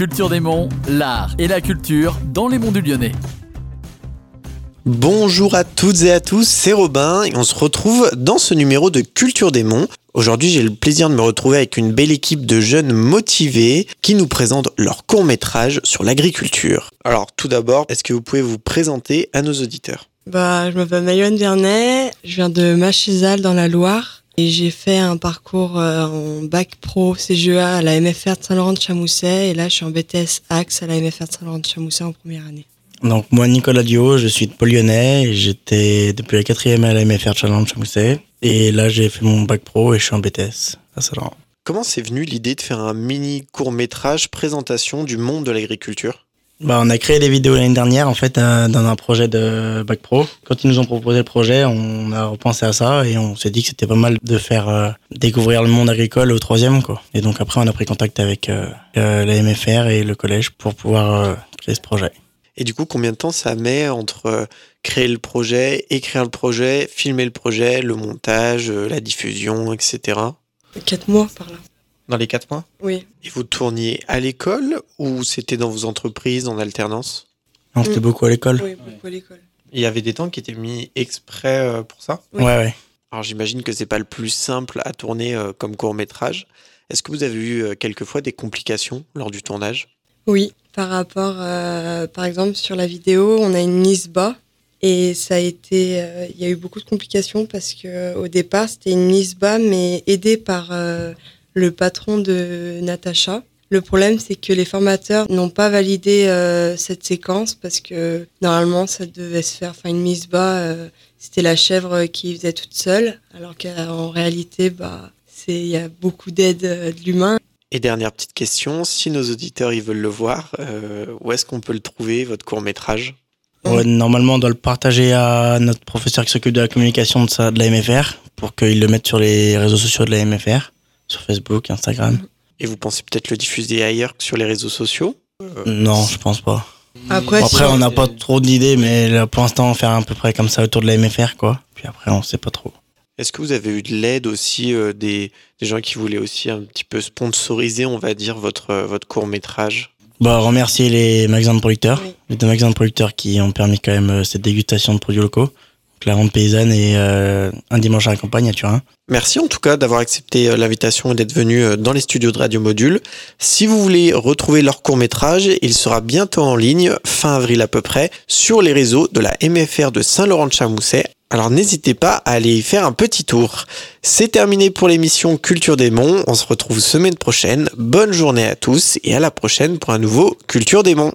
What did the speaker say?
Culture des Monts, l'art et la culture dans les monts du Lyonnais. Bonjour à toutes et à tous, c'est Robin et on se retrouve dans ce numéro de Culture des Monts. Aujourd'hui, j'ai le plaisir de me retrouver avec une belle équipe de jeunes motivés qui nous présentent leur court métrage sur l'agriculture. Alors tout d'abord, est-ce que vous pouvez vous présenter à nos auditeurs? Bah, je m'appelle Mayoanne Vernet, je viens de Machézal dans la Loire j'ai fait un parcours euh, en bac pro CGEA à la MFR de Saint-Laurent de Chamousset et là je suis en BTS Axe à la MFR de Saint-Laurent de Chamousset en première année. Donc moi Nicolas Dio, je suis de Pôle Lyonnais et j'étais depuis la quatrième à la MFR de Saint-Laurent de Chamousset et là j'ai fait mon bac pro et je suis en BTS à Saint-Laurent. Comment c'est venu l'idée de faire un mini court métrage présentation du monde de l'agriculture? Bah, on a créé des vidéos l'année dernière en fait euh, dans un projet de bac pro. Quand ils nous ont proposé le projet, on a repensé à ça et on s'est dit que c'était pas mal de faire euh, découvrir le monde agricole au troisième quoi. Et donc après on a pris contact avec euh, la MFR et le collège pour pouvoir créer ce projet. Et du coup, combien de temps ça met entre créer le projet, écrire le projet, filmer le projet, le montage, la diffusion, etc. Quatre mois par là. Dans les quatre mois Oui. Et vous tourniez à l'école ou c'était dans vos entreprises en alternance? On c'était Mm. beaucoup à l'école. Oui, beaucoup à l'école. Il y avait des temps qui étaient mis exprès euh, pour ça? Oui. Ouais ouais. Alors j'imagine que c'est pas le plus simple à tourner euh, comme court métrage. Est-ce que vous avez eu euh, quelquefois des complications lors du tournage? Oui, par rapport, euh, par exemple, sur la vidéo, on a une NISBA et ça a été, euh, il y a eu beaucoup de complications parce que au départ c'était une NISBA mais aidée par euh, le patron de Natacha. Le problème c'est que les formateurs n'ont pas validé euh, cette séquence parce que normalement ça devait se faire, enfin une NISBA, euh, c'était la chèvre qui faisait toute seule, alors qu'en réalité, bah, c'est, il y a beaucoup d'aide euh, de l'humain. Et dernière petite question, si nos auditeurs ils veulent le voir, euh, où est-ce qu'on peut le trouver, votre court métrage Ouais, normalement, on doit le partager à notre professeur qui s'occupe de la communication de, ça, de la MFR pour qu'il le mette sur les réseaux sociaux de la MFR, sur Facebook, Instagram. Et vous pensez peut-être le diffuser ailleurs que sur les réseaux sociaux Non, je pense pas. Après, Bon, après, si- on n'a pas trop d'idées, mais là, pour l'instant, on fait à peu près comme ça autour de la MFR, quoi. Puis après, on sait pas trop. Est-ce que vous avez eu de l'aide aussi euh, des, des gens qui voulaient aussi un petit peu sponsoriser, on va dire, votre, euh, votre court métrage Bah, remercier les magasins de producteurs, Oui. les deux magasins de producteurs qui ont permis quand même euh, cette dégustation de produits locaux. La paysanne et euh, un dimanche à la campagne à Turin. Merci en tout cas d'avoir accepté euh, l'invitation et d'être venu euh, dans les studios de Radio Module. Si vous voulez retrouver leur court métrage, il sera bientôt en ligne, fin avril à peu près, sur les réseaux de la MFR de Saint-Laurent-de-Chamousset. Alors n'hésitez pas à aller y faire un petit tour. C'est terminé pour l'émission Culture des Monts. On se retrouve semaine prochaine. Bonne journée à tous et à la prochaine pour un nouveau Culture des Monts.